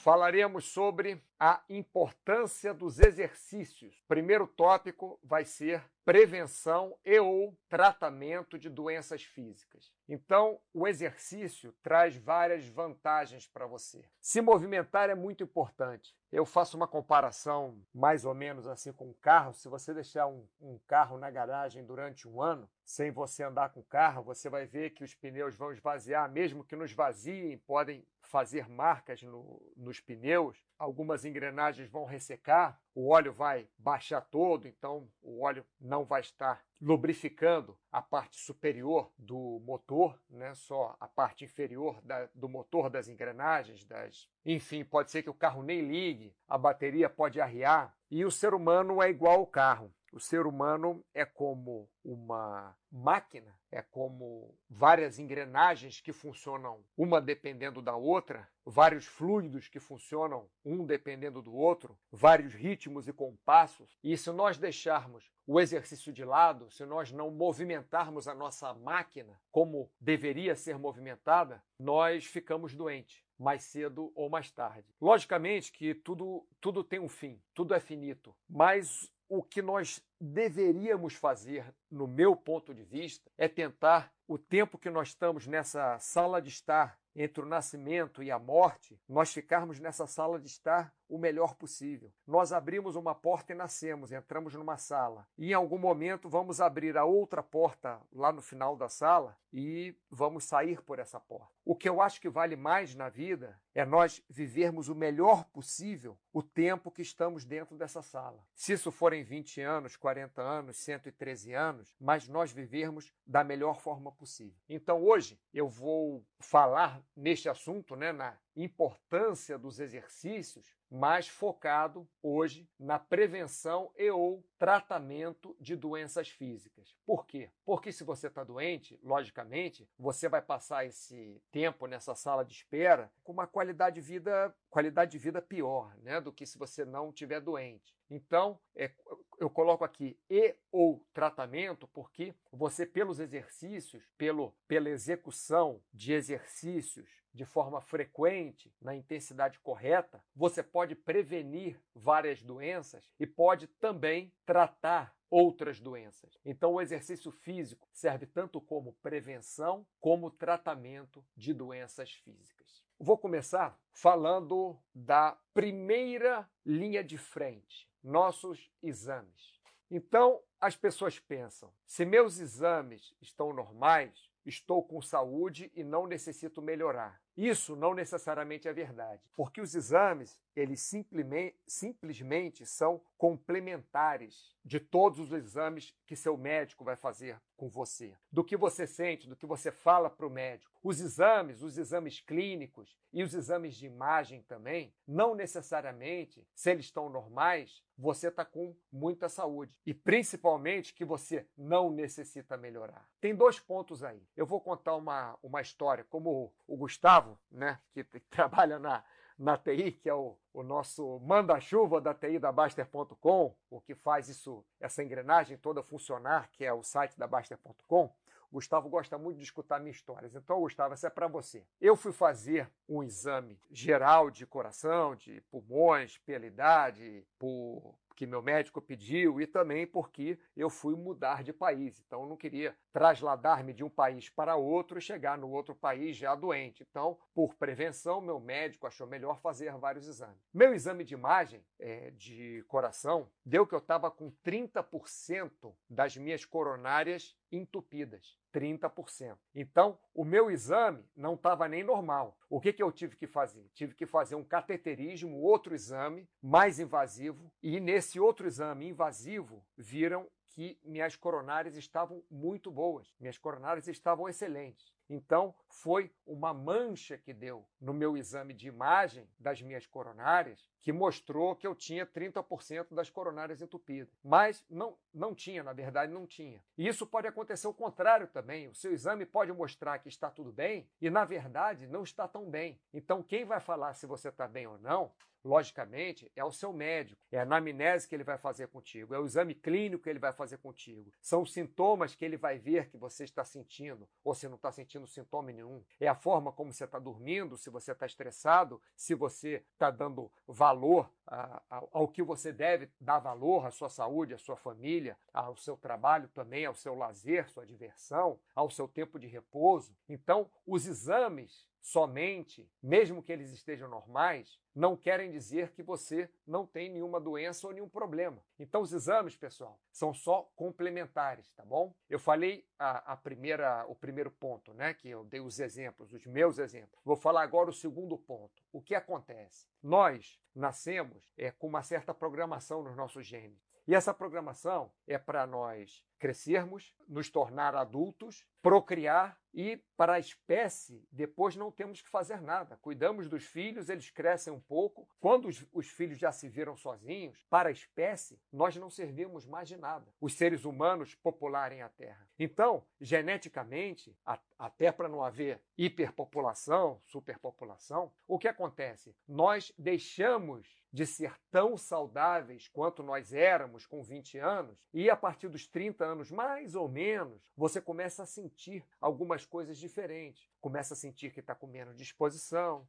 falaremos sobre a importância dos exercícios. Primeiro tópico vai ser prevenção e ou tratamento de doenças físicas. Então, o exercício traz várias vantagens para você. Se movimentar é muito importante. Eu faço uma comparação mais ou menos assim com um carro. Se você deixar um, um carro na garagem durante um ano, sem você andar com o carro, você vai ver que os pneus vão esvaziar, mesmo que não esvaziem, podem fazer marcas no, nos pneus, algumas engrenagens vão ressecar, o óleo vai baixar todo, então o óleo não vai estar lubrificando a parte superior do motor, né? só a parte inferior da, do motor das engrenagens, das... enfim, pode ser que o carro nem ligue, a bateria pode arriar, e o ser humano é igual ao carro. O ser humano é como uma máquina, é como várias engrenagens que funcionam uma dependendo da outra, vários fluidos que funcionam um dependendo do outro, vários ritmos e compassos. E se nós deixarmos o exercício de lado, se nós não movimentarmos a nossa máquina como deveria ser movimentada, nós ficamos doentes mais cedo ou mais tarde. Logicamente que tudo, tudo tem um fim, tudo é finito, mas o que nós deveríamos fazer, no meu ponto de vista, é tentar o tempo que nós estamos nessa sala de estar entre o nascimento e a morte, nós ficarmos nessa sala de estar o melhor possível. Nós abrimos uma porta e nascemos, entramos numa sala. E em algum momento vamos abrir a outra porta lá no final da sala e vamos sair por essa porta. O que eu acho que vale mais na vida é nós vivermos o melhor possível o tempo que estamos dentro dessa sala. Se isso forem 20 anos, 40 anos, 113 anos, mas nós vivermos da melhor forma possível. Então hoje eu vou falar neste assunto, né, na importância dos exercícios, mais focado hoje na prevenção e ou tratamento de doenças físicas. Por quê? Porque se você está doente, logicamente, você vai passar esse tempo nessa sala de espera com uma qualidade de vida, qualidade de vida pior, né, do que se você não tiver doente. Então, é, eu coloco aqui e ou tratamento, porque você, pelos exercícios, pelo, pela execução de exercícios de forma frequente, na intensidade correta, você pode prevenir várias doenças e pode também tratar outras doenças. Então, o exercício físico serve tanto como prevenção como tratamento de doenças físicas. Vou começar falando da primeira linha de frente, nossos exames. Então, as pessoas pensam: se meus exames estão normais, estou com saúde e não necessito melhorar. Isso não necessariamente é verdade, porque os exames, eles simplesmente, simplesmente são complementares de todos os exames que seu médico vai fazer com você. Do que você sente, do que você fala para o médico. Os exames, os exames clínicos e os exames de imagem também, não necessariamente, se eles estão normais, você está com muita saúde. E principalmente que você não necessita melhorar. Tem dois pontos aí. Eu vou contar uma, uma história, como o Gustavo Gustavo, né, que, trabalha na, na TI, que é o, o nosso manda-chuva da TI da Baster.com, o que faz isso, essa engrenagem toda funcionar, que é o site da Baster.com. Gustavo gosta muito de escutar minhas histórias. Então, Gustavo, essa é para você. Eu fui fazer um exame geral de coração, de pulmões, pela idade, por que meu médico pediu e também porque eu fui mudar de país. Então, eu não queria trasladar-me de um país para outro e chegar no outro país já doente. Então, por prevenção, meu médico achou melhor fazer vários exames. Meu exame de imagem é, de coração deu que eu estava com 30% das minhas coronárias entupidas. 30%. Então, o meu exame não estava nem normal. O que, que eu tive que fazer? Tive que fazer um cateterismo, outro exame mais invasivo, e nesse outro exame invasivo viram que minhas coronárias estavam muito boas, minhas coronárias estavam excelentes. Então, foi uma mancha que deu no meu exame de imagem das minhas coronárias que mostrou que eu tinha 30% das coronárias entupidas. Mas não, não tinha, na verdade, não tinha. E isso pode acontecer o contrário também. O seu exame pode mostrar que está tudo bem e, na verdade, não está tão bem. Então, quem vai falar se você está bem ou não logicamente, é o seu médico, é a anamnese que ele vai fazer contigo, é o exame clínico que ele vai fazer contigo, são os sintomas que ele vai ver que você está sentindo, ou se não está sentindo sintoma nenhum, é a forma como você está dormindo, se você está estressado, se você está dando valor a, a, ao que você deve dar valor à sua saúde, à sua família, ao seu trabalho também, ao seu lazer, sua diversão, ao seu tempo de repouso. Então, os exames somente, mesmo que eles estejam normais, não querem dizer que você não tem nenhuma doença ou nenhum problema. Então, os exames, pessoal, são só complementares, tá bom? Eu falei a, a, primeira, o primeiro ponto, né? Que eu dei os exemplos, os meus exemplos. Vou falar agora o segundo ponto. O que acontece? Nós nascemos é, com uma certa programação nos nossos genes. E essa programação é para nós crescermos, nos tornar adultos, procriar e para a espécie depois não temos que fazer nada. Cuidamos dos filhos, eles crescem um pouco. Quando os, os filhos já se viram sozinhos, para a espécie nós não servimos mais de nada. Os seres humanos popularem a Terra. Então, geneticamente, a, até para não haver hiperpopulação, superpopulação, o que acontece? Nós deixamos de ser tão saudáveis quanto nós éramos com 20 anos, e a partir dos 30 anos, mais ou menos, você começa a sentir algumas coisas diferentes. Começa a sentir que está com menos disposição,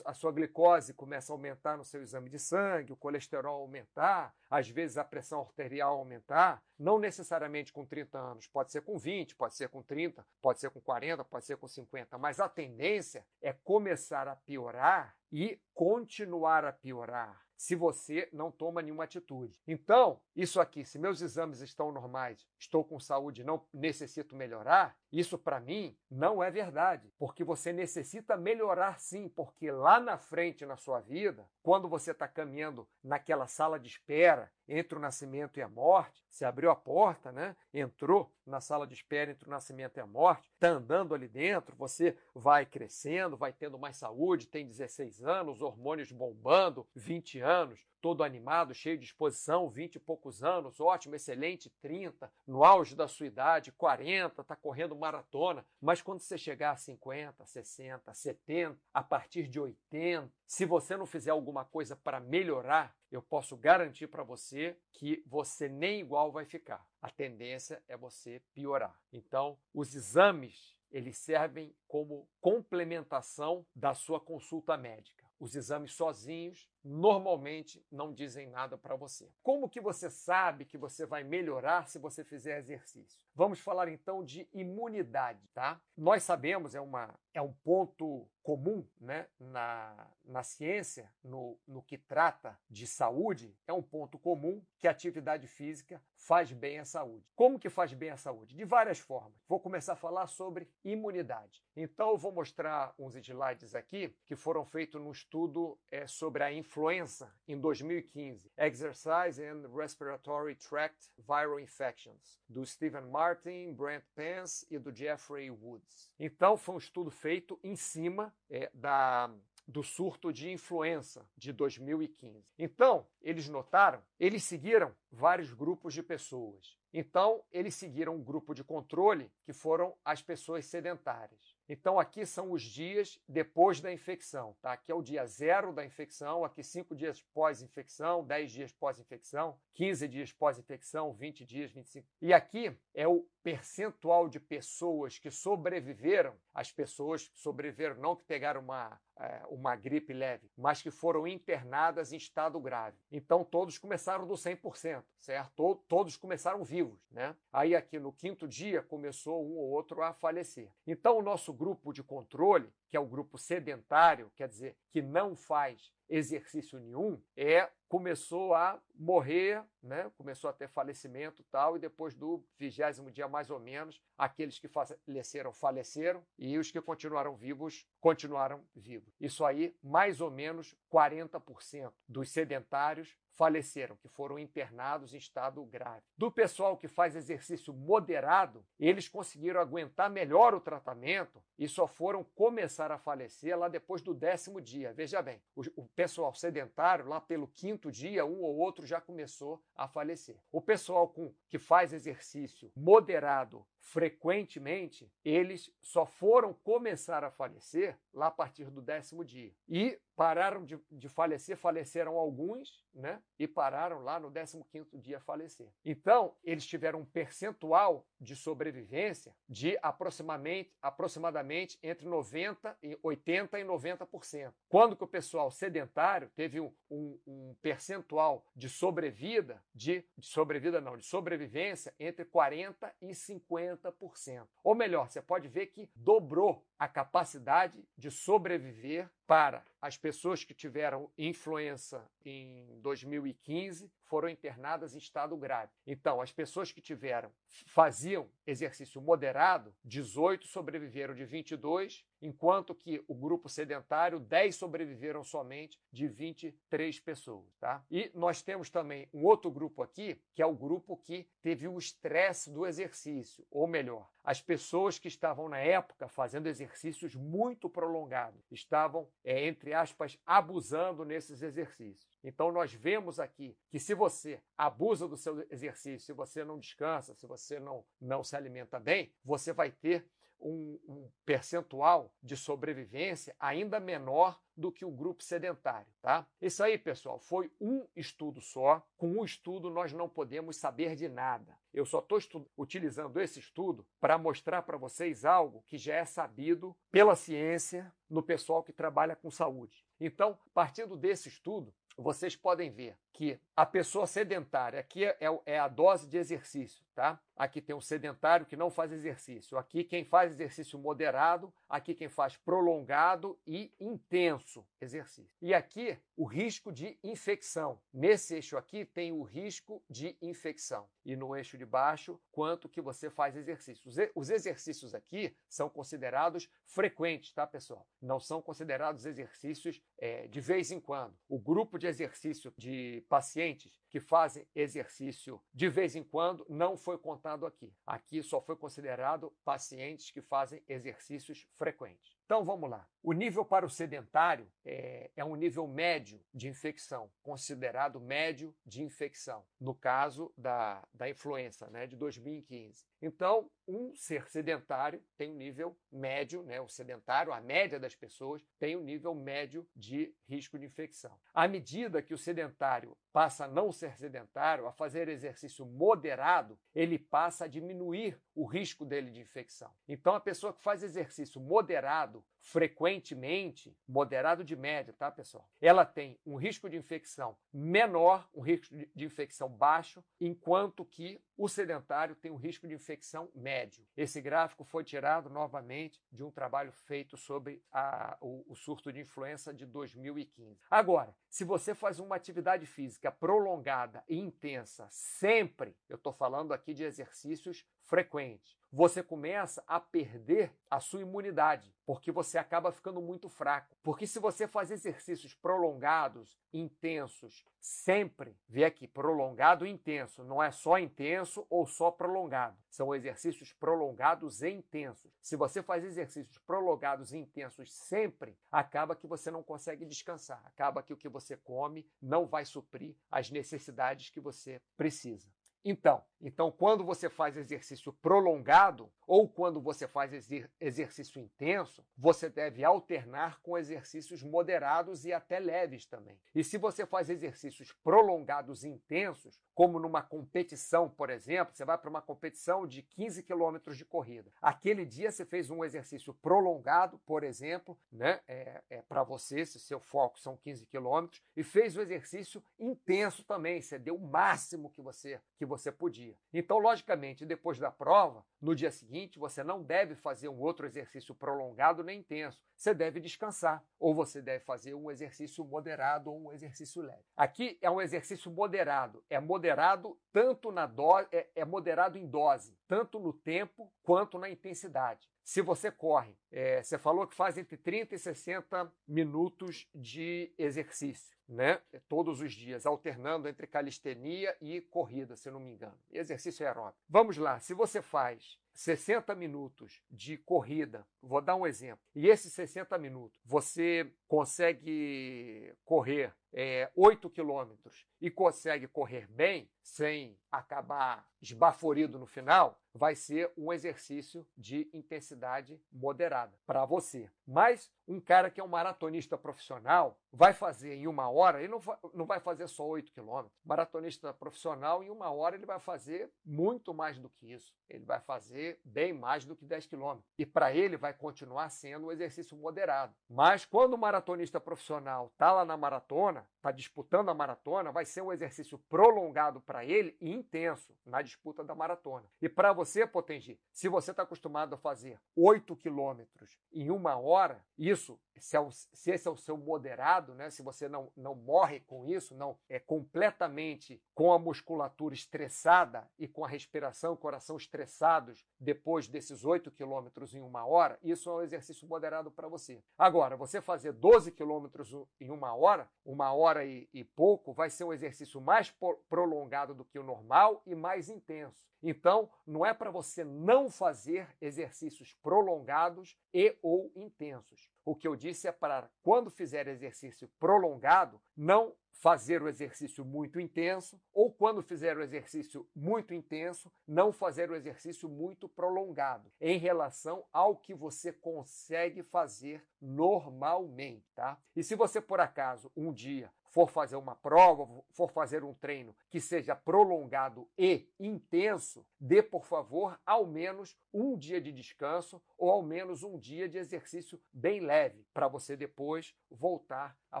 a sua glicose começa a aumentar no seu exame de sangue, o colesterol aumentar, às vezes a pressão arterial aumentar, não necessariamente com 30 anos, pode ser com 20, pode ser com 30, pode ser com 40, pode ser com 50, mas a tendência é começar a piorar e continuar a piorar se você não toma nenhuma atitude. Então, isso aqui, se meus exames estão normais, estou com saúde, não necessito melhorar, isso para mim não é verdade, porque você necessita melhorar sim, porque lá na frente na sua vida, quando você está caminhando naquela sala de espera entre o nascimento e a morte, você abriu a porta, né? Entrou na sala de espera entre o nascimento e a morte, está andando ali dentro, você vai crescendo, vai tendo mais saúde, tem 16 anos, hormônios bombando, 20 anos, todo animado, cheio de disposição, 20 e poucos anos, ótimo, excelente, 30, no auge da sua idade, 40, está correndo maratona. Mas quando você chegar a 50, 60, 70, a partir de 80, se você não fizer alguma coisa para melhorar, eu posso garantir para você que você nem igual vai ficar. A tendência é você piorar. Então, os exames eles servem como complementação da sua consulta médica. Os exames sozinhos normalmente não dizem nada para você. Como que você sabe que você vai melhorar se você fizer exercício? Vamos falar então de imunidade, tá? Nós sabemos, é, uma, é um ponto comum né, na, na ciência, no, no que trata de saúde, é um ponto comum que a atividade física faz bem à saúde. Como que faz bem à saúde? De várias formas. Vou começar a falar sobre imunidade. Então, eu vou mostrar uns slides aqui que foram feitos num estudo é, sobre a influenza em 2015. Exercise and Respiratory Tract Viral Infections, do Stephen Martin, Brent Pence e do Jeffrey Woods. Então, foi um estudo feito em cima é, da do surto de influenza de 2015. Então, eles notaram, eles seguiram vários grupos de pessoas. Então, eles seguiram um grupo de controle, que foram as pessoas sedentárias. Então, aqui são os dias depois da infecção. Tá? Aqui é o dia zero da infecção, aqui cinco dias pós-infecção, 10 dias pós-infecção, 15 dias pós-infecção, 20 dias, 25. E aqui é o percentual de pessoas que sobreviveram, as pessoas que sobreviveram, não que pegaram uma, é, uma gripe leve, mas que foram internadas em estado grave. Então, todos começaram do 100%, certo? Todos começaram vivos, né? Aí, aqui no quinto dia, começou um ou outro a falecer. Então, o nosso grupo de controle, que é o grupo sedentário, quer dizer, que não faz exercício nenhum, é começou a morrer, né? começou a ter falecimento tal, e depois do vigésimo dia mais ou menos, aqueles que faleceram, faleceram, e os que continuaram vivos, continuaram vivos. Isso aí, mais ou menos 40% dos sedentários faleceram, que foram internados em estado grave. Do pessoal que faz exercício moderado, eles conseguiram aguentar melhor o tratamento e só foram começar a falecer lá depois do décimo dia. Veja bem, o, o pessoal sedentário, lá pelo quinto dia, um ou outro já começou a falecer. O pessoal com, que faz exercício moderado frequentemente, eles só foram começar a falecer lá a partir do décimo dia. E pararam de, de, falecer, faleceram alguns, né? E pararam lá no 15º dia a falecer. Então, eles tiveram um percentual de sobrevivência de aproximadamente, aproximadamente entre 90 e 80 e 90%. Quando que o pessoal sedentário teve um, um, um percentual de sobrevida, de, de sobrevida não, de sobrevivência entre 40 e 50%. Ou melhor, você pode ver que dobrou a capacidade de sobreviver para as pessoas que tiveram influenza em 2015 foram internadas em estado grave. Então, as pessoas que tiveram faziam exercício moderado, 18 sobreviveram de 22, enquanto que o grupo sedentário 10 sobreviveram somente de 23 pessoas, tá? E nós temos também um outro grupo aqui, que é o grupo que teve o estresse do exercício, ou melhor, as pessoas que estavam na época fazendo exercícios muito prolongados, estavam, é, entre aspas, abusando nesses exercícios. Então, nós vemos aqui que se você abusa do seu exercício, se você não descansa, se você não, não se alimenta bem, você vai ter um, um, percentual de sobrevivência ainda menor do que o grupo sedentário, tá? Isso aí, pessoal, foi um estudo só. Com um estudo nós não podemos saber de nada. Eu só estou utilizando esse estudo para mostrar para vocês algo que já é sabido pela ciência no pessoal que trabalha com saúde. Então, partindo desse estudo, vocês podem ver que a pessoa sedentária, aqui é, é, a dose de exercício, tá? Aqui tem um sedentário que não faz exercício. Aqui quem faz exercício moderado, aqui quem faz prolongado e intenso exercício. E aqui o risco de infecção. Nesse eixo aqui tem o risco de infecção. E no eixo de baixo, quanto que você faz exercício. Os exercícios aqui são considerados frequentes, tá, pessoal? Não são considerados exercícios é, de vez em quando. O grupo de exercício de pacientes que fazem exercício de vez em quando não foi contado aqui. Aqui só foi considerado pacientes que fazem exercícios frequentes. Então vamos lá. O nível para o sedentário é, é, um nível médio de infecção, considerado médio de infecção, no caso da, da influenza né, de 2015. Então, um ser sedentário tem um nível médio, né, o sedentário, a média das pessoas, tem um nível médio de risco de infecção. À medida que o sedentário passa a não ser sedentário, a fazer exercício moderado, ele passa a diminuir o risco dele de infecção. Então, a pessoa que faz exercício moderado, frequentemente, moderado de média, tá, pessoal? Ela tem um risco de infecção menor, um risco de infecção baixo, enquanto que o sedentário tem um risco de infecção médio. Esse gráfico foi tirado novamente de um trabalho feito sobre a, o, o surto de influenza de 2015. Agora, se você faz uma atividade física prolongada e intensa sempre, eu estou falando aqui de exercícios frequentes, você começa a perder a sua imunidade, porque você acaba ficando muito fraco. Porque se você faz exercícios prolongados, intensos, sempre, vê aqui, prolongado e intenso, não é só intenso ou só prolongado. São exercícios prolongados e intensos. Se você faz exercícios prolongados e intensos sempre, acaba que você não consegue descansar, acaba que o que você come não vai suprir as necessidades que você precisa. Então, então, quando você faz exercício prolongado ou quando você faz exer exercício intenso, você deve alternar com exercícios moderados e até leves também. E se você faz exercícios prolongados e intensos, como numa competição, por exemplo, você vai para uma competição de 15 quilômetros de corrida. Aquele dia você fez um exercício prolongado, por exemplo, né? É, é para você, se seu foco são 15 quilômetros, e fez o exercício intenso também. Você deu o máximo que você que você podia. Então, logicamente, depois da prova, no dia seguinte, você não deve fazer um outro exercício prolongado nem intenso. Você deve descansar, ou você deve fazer um exercício moderado ou um exercício leve. Aqui é um exercício moderado. É moderado tanto na dose, é, é moderado em dose, tanto no tempo quanto na intensidade. Se você corre, é, você falou que faz entre 30 e 60 minutos de exercício né? Todos os dias, alternando entre calistenia e corrida, se não me engano. exercício aeróbico. Vamos lá, se você faz 60 minutos de corrida, vou dar um exemplo, e esses 60 minutos você consegue correr é, 8 quilômetros e consegue correr bem, sem acabar esbaforido no final, vai ser um exercício de intensidade moderada para você. Mas um cara que é um maratonista profissional vai fazer em uma hora, ele não não vai fazer só 8 quilômetros. Maratonista profissional, em uma hora, ele vai fazer muito mais do que isso. Ele vai fazer bem mais do que 10 quilômetros. E para ele vai continuar sendo um exercício moderado. Mas quando o maratonista profissional está lá na maratona, está disputando a maratona, vai ser um exercício prolongado para ele e intenso na disputa da maratona. E para você, Potengi, se você está acostumado a fazer 8 quilômetros em uma hora, isso, se, é o, se, esse é o seu moderado, né? se você não, não morre com isso, não é completamente com a musculatura estressada e com a respiração, coração estressados depois desses 8 quilômetros em uma hora, isso é um exercício moderado para você. Agora, você fazer 12 quilômetros em uma hora, uma hora e, e pouco, vai ser um exercício mais prolongado do que o normal e mais intenso. Então, não é para você não fazer exercícios prolongados e ou intensos. O que eu disse é para, quando fizer exercício prolongado, não fazer o exercício muito intenso, ou quando fizer o exercício muito intenso, não fazer o exercício muito prolongado, em relação ao que você consegue fazer normalmente, tá? E se você por acaso um dia for fazer uma prova, for fazer um treino que seja prolongado e intenso, dê, por favor, ao menos um dia de descanso ou ao menos um dia de exercício bem leve, para você depois voltar a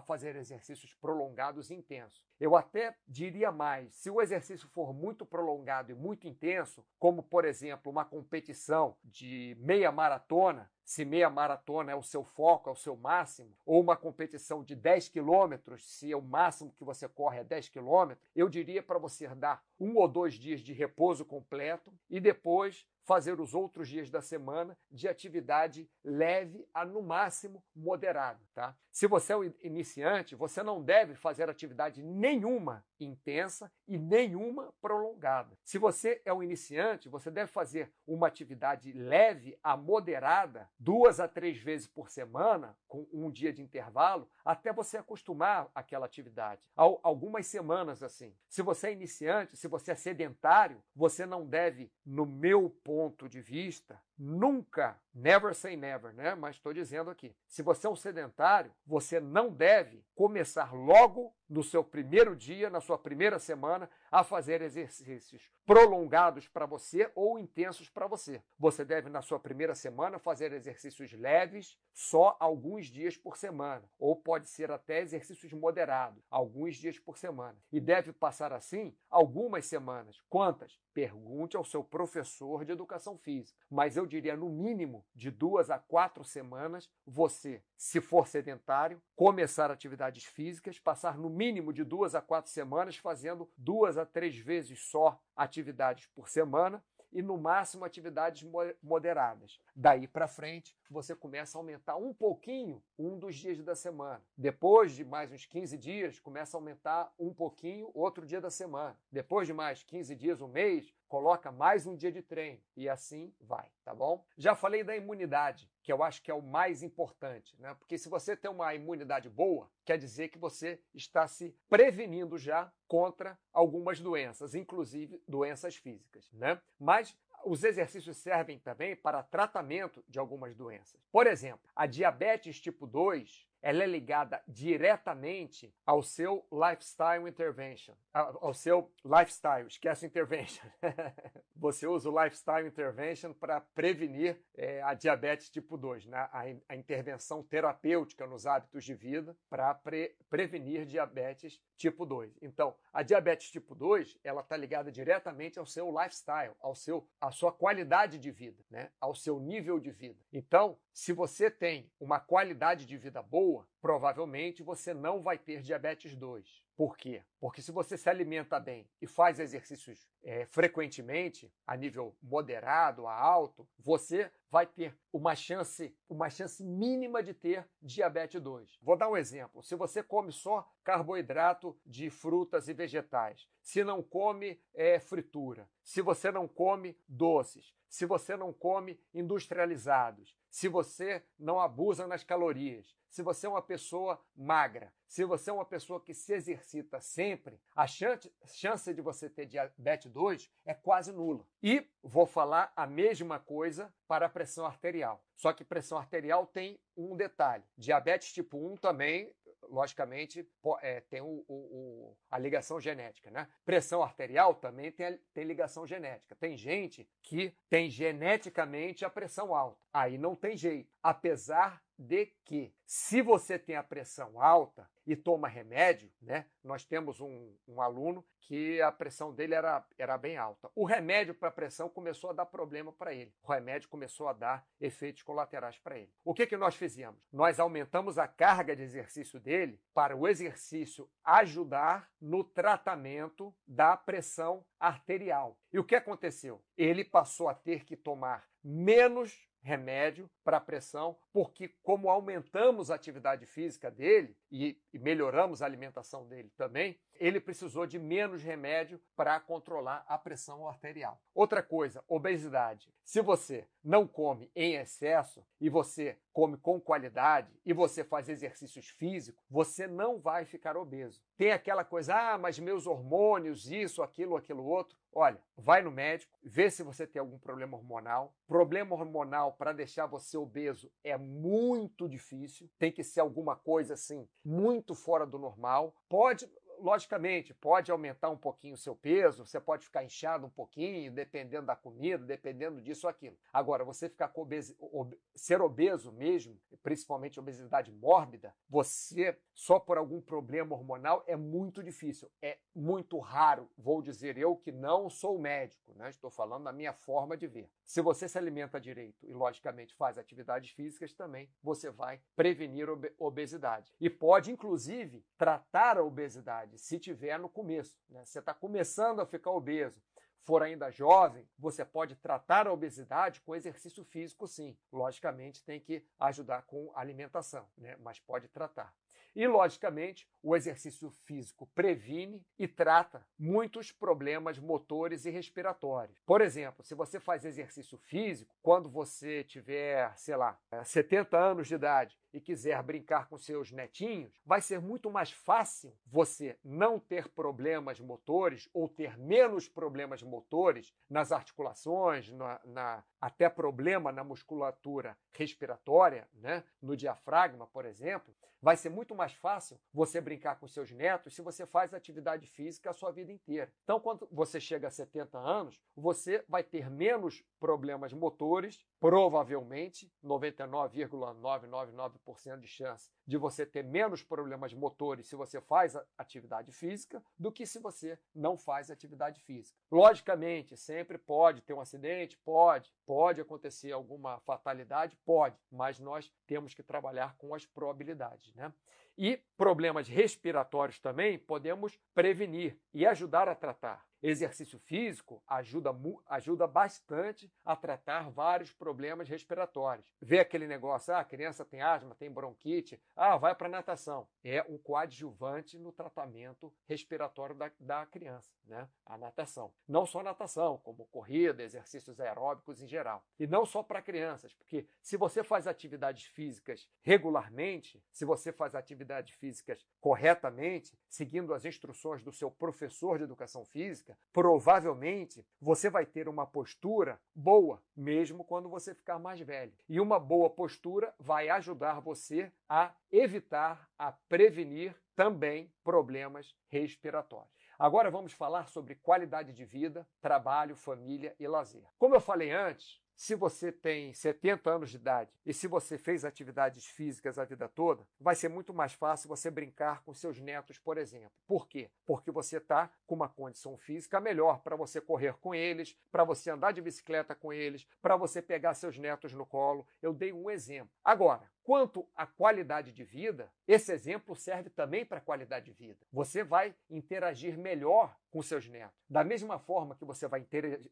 fazer exercícios prolongados e intensos. Eu até diria mais: se o exercício for muito prolongado e muito intenso, como por exemplo uma competição de meia maratona, se meia maratona é o seu foco, é o seu máximo, ou uma competição de 10 quilômetros, se o máximo que você corre é 10 quilômetros, eu diria para você dar um ou dois dias de repouso completo e depois fazer os outros dias da semana de atividade leve a no máximo moderada, tá? Se você é um iniciante, você não deve fazer atividade nenhuma intensa e nenhuma prolongada. Se você é um iniciante, você deve fazer uma atividade leve a moderada, duas a três vezes por semana, com um dia de intervalo, até você acostumar àquela atividade. Algumas semanas assim. Se você é iniciante, se você é sedentário, você não deve, no meu ponto de vista, nunca, never say never, né? Mas estou dizendo aqui, se você é um sedentário, você não deve começar logo no seu primeiro dia, na sua primeira semana, a fazer exercícios prolongados para você ou intensos para você. Você deve, na sua primeira semana, fazer exercícios leves, só alguns dias por semana, ou pode ser até exercícios moderados, alguns dias por semana. E deve passar assim algumas semanas. Quantas? Pergunte ao seu professor de educação física. Mas eu diria, no mínimo, de duas a quatro semanas, você, se for sedentário, começar atividades físicas, passar no mínimo de duas a quatro semanas fazendo duas a três vezes só atividades por semana e no máximo atividades moderadas. Daí para frente, você começa a aumentar um pouquinho um dos dias da semana. Depois de mais uns 15 dias, começa a aumentar um pouquinho outro dia da semana. Depois de mais 15 dias, um mês, coloca mais um dia de treino e assim vai, tá bom? Já falei da imunidade, que eu acho que é o mais importante, né? Porque se você tem uma imunidade boa, quer dizer que você está se prevenindo já contra algumas doenças, inclusive doenças físicas, né? Mas os exercícios servem também para tratamento de algumas doenças. Por exemplo, a diabetes tipo 2 ela é ligada diretamente ao seu lifestyle intervention, ao seu lifestyle, esquece intervention. Você usa o lifestyle intervention para prevenir é, a diabetes tipo 2, né? a, a, intervenção terapêutica nos hábitos de vida para pre, prevenir diabetes tipo 2. Então, a diabetes tipo 2, ela está ligada diretamente ao seu lifestyle, ao seu, à sua qualidade de vida, né? ao seu nível de vida. Então, se você tem uma qualidade de vida boa, boa, provavelmente você não vai ter diabetes 2. Por quê? Porque se você se alimenta bem e faz exercícios é, frequentemente, a nível moderado a alto, você vai ter uma chance, uma chance mínima de ter diabetes 2. Vou dar um exemplo. Se você come só carboidrato de frutas e vegetais, se não come é, fritura, se você não come doces, se você não come industrializados, se você não abusa nas calorias, se você é uma pessoa magra, se você é uma pessoa que se exercita sempre, a chance, chance de você ter diabetes 2 é quase nula. E vou falar a mesma coisa para a pressão arterial. Só que pressão arterial tem um detalhe. Diabetes tipo 1 também logicamente, é, tem o, o, a ligação genética. Né? Pressão arterial também tem, tem ligação genética. Tem gente que tem geneticamente a pressão alta. Aí não tem jeito. Apesar de que, se você tem a pressão alta e toma remédio, né? Nós temos um, um aluno que a pressão dele era, era bem alta. O remédio para a pressão começou a dar problema para ele. O remédio começou a dar efeitos colaterais para ele. O que, que nós fizemos? Nós aumentamos a carga de exercício dele para o exercício ajudar no tratamento da pressão arterial. E o que aconteceu? Ele passou a ter que tomar menos remédio para pressão, porque como aumentamos a atividade física dele e, e, melhoramos a alimentação dele também, ele precisou de menos remédio para controlar a pressão arterial. Outra coisa, obesidade. Se você não come em excesso e você come com qualidade e você faz exercícios físicos, você não vai ficar obeso. Tem aquela coisa, ah, mas meus hormônios, isso, aquilo, aquilo outro. Olha, vai no médico, vê se você tem algum problema hormonal. Problema hormonal para deixar você obeso é muito difícil, tem que ser alguma coisa assim muito fora do normal. Pode logicamente, pode aumentar um pouquinho o seu peso, você pode ficar inchado um pouquinho, dependendo da comida, dependendo disso ou aquilo. Agora, você ficar com obesi ob ser obeso mesmo, principalmente obesidade mórbida, você só por algum problema hormonal é muito difícil, é muito raro. Vou dizer eu que não sou médico, né? estou falando da minha forma de ver. Se você se alimenta direito e, logicamente, faz atividades físicas também, você vai prevenir obesidade. E pode, inclusive, tratar a obesidade se tiver no começo. Né? Você está começando a ficar obeso, for ainda jovem, você pode tratar a obesidade com exercício físico, sim. Logicamente, tem que ajudar com alimentação, né? mas pode tratar. E, logicamente, o exercício físico previne e trata muitos problemas motores e respiratórios. Por exemplo, se você faz exercício físico, quando você tiver, sei lá, 70 anos de idade e quiser brincar com seus netinhos, vai ser muito mais fácil você não ter problemas motores ou ter menos problemas motores nas articulações, na, na até problema na musculatura respiratória, né? no diafragma, por exemplo. Vai ser muito mais fácil você brincar com seus netos se você faz atividade física a sua vida inteira. Então, quando você chega a 70 anos, você vai ter menos problemas motores, provavelmente 99,999% de chance de você ter menos problemas motores se você faz atividade física do que se você não faz atividade física. Logicamente, sempre pode ter um acidente, pode, pode acontecer alguma fatalidade, pode, mas nós temos que trabalhar com as probabilidades, né? E problemas respiratórios também podemos prevenir e ajudar a tratar. Exercício físico ajuda, ajuda bastante a tratar vários problemas respiratórios. Vê aquele negócio, ah, a criança tem asma, tem bronquite, ah, vai para natação. É um coadjuvante no tratamento respiratório da, da criança, né? A natação. Não só natação, como corrida, exercícios aeróbicos em geral. E não só para crianças, porque se você faz atividades físicas regularmente, se você faz atividades físicas corretamente, seguindo as instruções do seu professor de educação física, provavelmente você vai ter uma postura boa, mesmo quando você ficar mais velho. E uma boa postura vai ajudar você a evitar, a prevenir também problemas respiratórios. Agora vamos falar sobre qualidade de vida, trabalho, família e lazer. Como eu falei antes, se você tem 70 anos de idade e se você fez atividades físicas a vida toda, vai ser muito mais fácil você brincar com seus netos, por exemplo. Por quê? Porque você está com uma condição física melhor para você correr com eles, para você andar de bicicleta com eles, para você pegar seus netos no colo. Eu dei um exemplo. Agora, Quanto à qualidade de vida, esse exemplo serve também para a qualidade de vida. Você vai interagir melhor com seus netos. Da mesma forma que você vai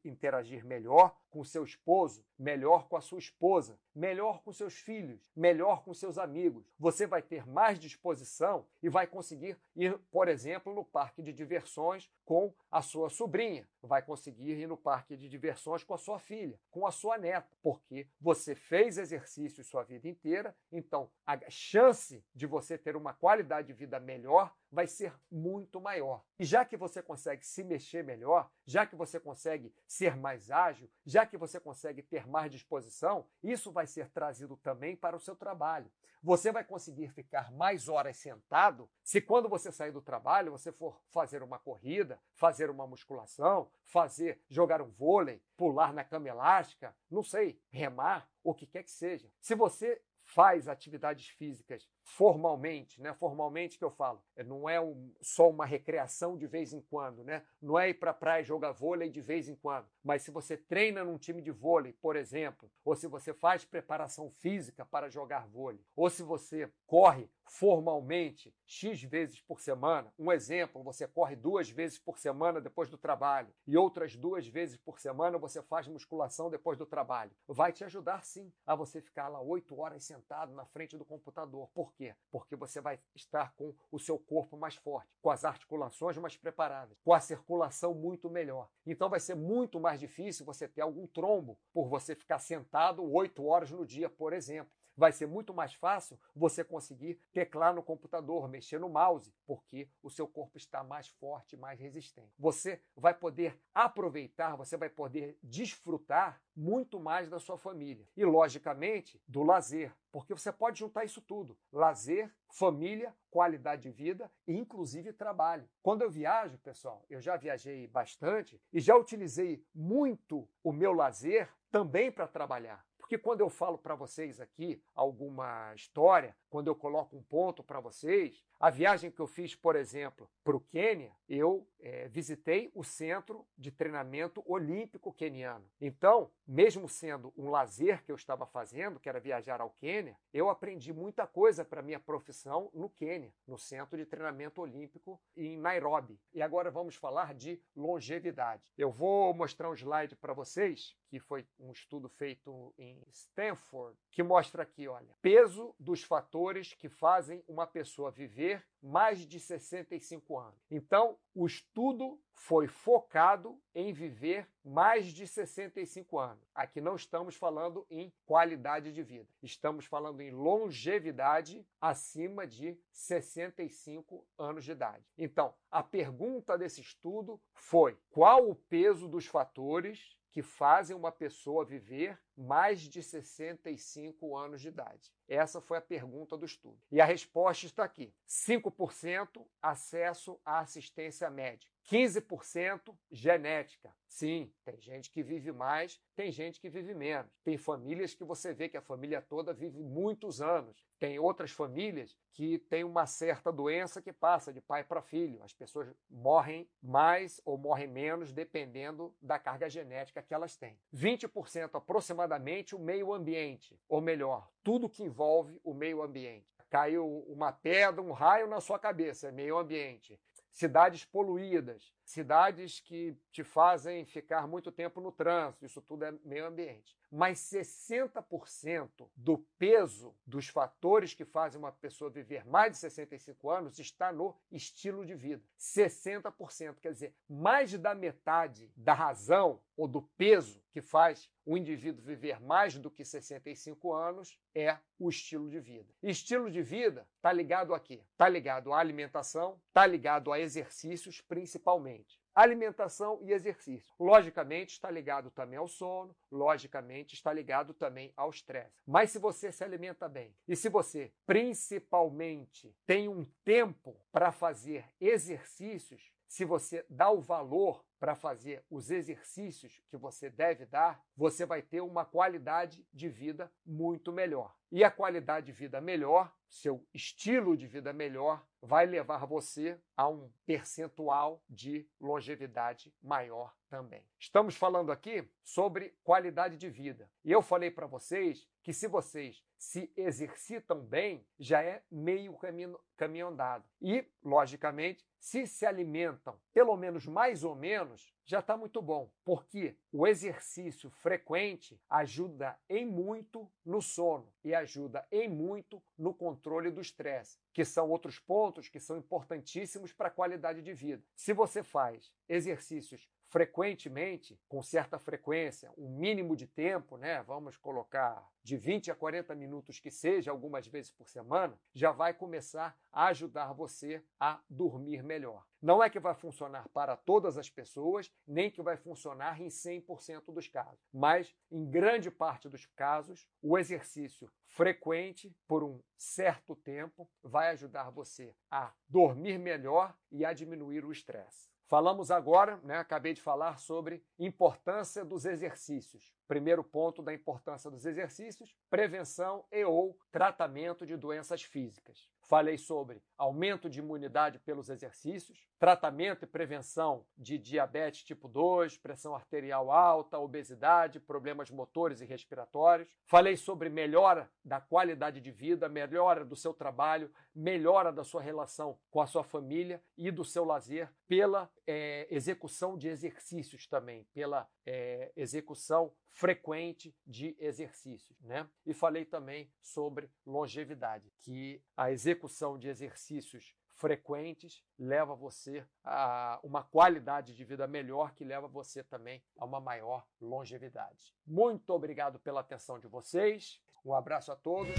interagir melhor com seu esposo, melhor com a sua esposa, melhor com seus filhos, melhor com seus amigos. Você vai ter mais disposição e vai conseguir ir, por exemplo, no parque de diversões com a sua sobrinha, vai conseguir ir no parque de diversões com a sua filha, com a sua neta, porque você fez exercício sua vida inteira, então a chance de você ter uma qualidade de vida melhor vai ser muito maior. E já que você consegue se mexer melhor, já que você consegue ser mais ágil, já que você consegue ter mais disposição, isso vai ser trazido também para o seu trabalho. Você vai conseguir ficar mais horas sentado se quando você sair do trabalho você for fazer uma corrida, fazer uma musculação, fazer jogar um vôlei, pular na cama elástica, não sei, remar, o que quer que seja. Se você faz atividades físicas formalmente, né? Formalmente que eu falo, é, não é um, só uma recreação de vez em quando, né? Não é ir para a praia jogar vôlei de vez em quando, mas se você treina num time de vôlei, por exemplo, ou se você faz preparação física para jogar vôlei, ou se você corre formalmente X vezes por semana, um exemplo, você corre duas vezes por semana depois do trabalho e outras duas vezes por semana você faz musculação depois do trabalho, vai te ajudar sim a você ficar lá oito horas sentado na frente do computador. Por quê? Porque você vai estar com o seu corpo mais forte, com as articulações mais preparadas, com a circulação muito melhor. Então vai ser muito mais difícil você ter algum trombo por você ficar sentado oito horas no dia, por exemplo vai ser muito mais fácil você conseguir teclar no computador, mexer no mouse, porque o seu corpo está mais forte, mais resistente. Você vai poder aproveitar, você vai poder desfrutar muito mais da sua família e, logicamente, do lazer, porque você pode juntar isso tudo: lazer, família, qualidade de vida e, inclusive, trabalho. Quando eu viajo, pessoal, eu já viajei bastante e já utilizei muito o meu lazer também para trabalhar. Porque quando eu falo para vocês aqui alguma história, quando eu coloco um ponto para vocês, a viagem que eu fiz, por exemplo, para o Quênia, eu é, visitei o centro de treinamento olímpico queniano. Então, mesmo sendo um lazer que eu estava fazendo, que era viajar ao Quênia, eu aprendi muita coisa para minha profissão no Quênia, no centro de treinamento olímpico em Nairobi. E agora vamos falar de longevidade. Eu vou mostrar um slide para vocês que foi um estudo feito em Stanford, que mostra aqui, olha, peso dos fatores que fazem uma pessoa viver mais de 65 anos. Então, o estudo foi focado em viver mais de 65 anos. Aqui não estamos falando em qualidade de vida, estamos falando em longevidade acima de 65 anos de idade. Então, a pergunta desse estudo foi: qual o peso dos fatores que fazem uma pessoa viver mais de 65 anos de idade? Essa foi a pergunta do estudo. E a resposta está aqui: 5% acesso à assistência médica. 15% genética. Sim, tem gente que vive mais, tem gente que vive menos. Tem famílias que você vê que a família toda vive muitos anos. Tem outras famílias que têm uma certa doença que passa de pai para filho. As pessoas morrem mais ou morrem menos dependendo da carga genética que elas têm. 20% aproximadamente o meio ambiente, ou melhor, tudo que envolve o meio ambiente. Caiu uma pedra, um raio na sua cabeça, é meio ambiente cidades poluídas, cidades que te fazem ficar muito tempo no trânsito, isso tudo é meio ambiente. Mas 60% do peso dos fatores que fazem uma pessoa viver mais de 65 anos está no estilo de vida. 60%, quer dizer, mais da metade da razão ou do peso que faz o indivíduo viver mais do que 65 anos é o estilo de vida. Estilo de vida está ligado a quê? Está ligado à alimentação, está ligado a exercícios principalmente. Alimentação e exercício. Logicamente, está ligado também ao sono, logicamente, está ligado também ao estresse. Mas se você se alimenta bem e se você, principalmente, tem um tempo para fazer exercícios, se você dá o valor para fazer os exercícios que você deve dar, você vai ter uma qualidade de vida muito melhor. E a qualidade de vida melhor, seu estilo de vida melhor, vai levar você a um percentual de longevidade maior também. Estamos falando aqui sobre qualidade de vida. E eu falei para vocês que se vocês se exercitam bem, já é meio caminho, caminho andado. E, logicamente, se se alimentam pelo menos mais ou menos, já está muito bom, porque o exercício frequente ajuda em muito no sono e ajuda em muito no controle do estresse, que são outros pontos que são importantíssimos para a qualidade de vida. Se você faz exercícios frequentemente, com certa frequência, um mínimo de tempo, né? Vamos colocar de 20 a 40 minutos que seja, algumas vezes por semana, já vai começar a ajudar você a dormir melhor. Não é que vai funcionar para todas as pessoas, nem que vai funcionar em 100% dos casos, mas em grande parte dos casos, o exercício frequente por um certo tempo vai ajudar você a dormir melhor e a diminuir o estresse. Falamos agora, né, acabei de falar sobre importância dos exercícios. Primeiro ponto da importância dos exercícios: prevenção e ou tratamento de doenças físicas. Falei sobre aumento de imunidade pelos exercícios, tratamento e prevenção de diabetes tipo 2, pressão arterial alta, obesidade, problemas motores e respiratórios. Falei sobre melhora da qualidade de vida, melhora do seu trabalho, melhora da sua relação com a sua família e do seu lazer pela é, execução de exercícios também, pela é, execução frequente de exercícios, né? E falei também sobre longevidade, que a execução de exercícios frequentes leva você a uma qualidade de vida melhor, que leva você também a uma maior longevidade. Muito obrigado pela atenção de vocês. Um abraço a todos.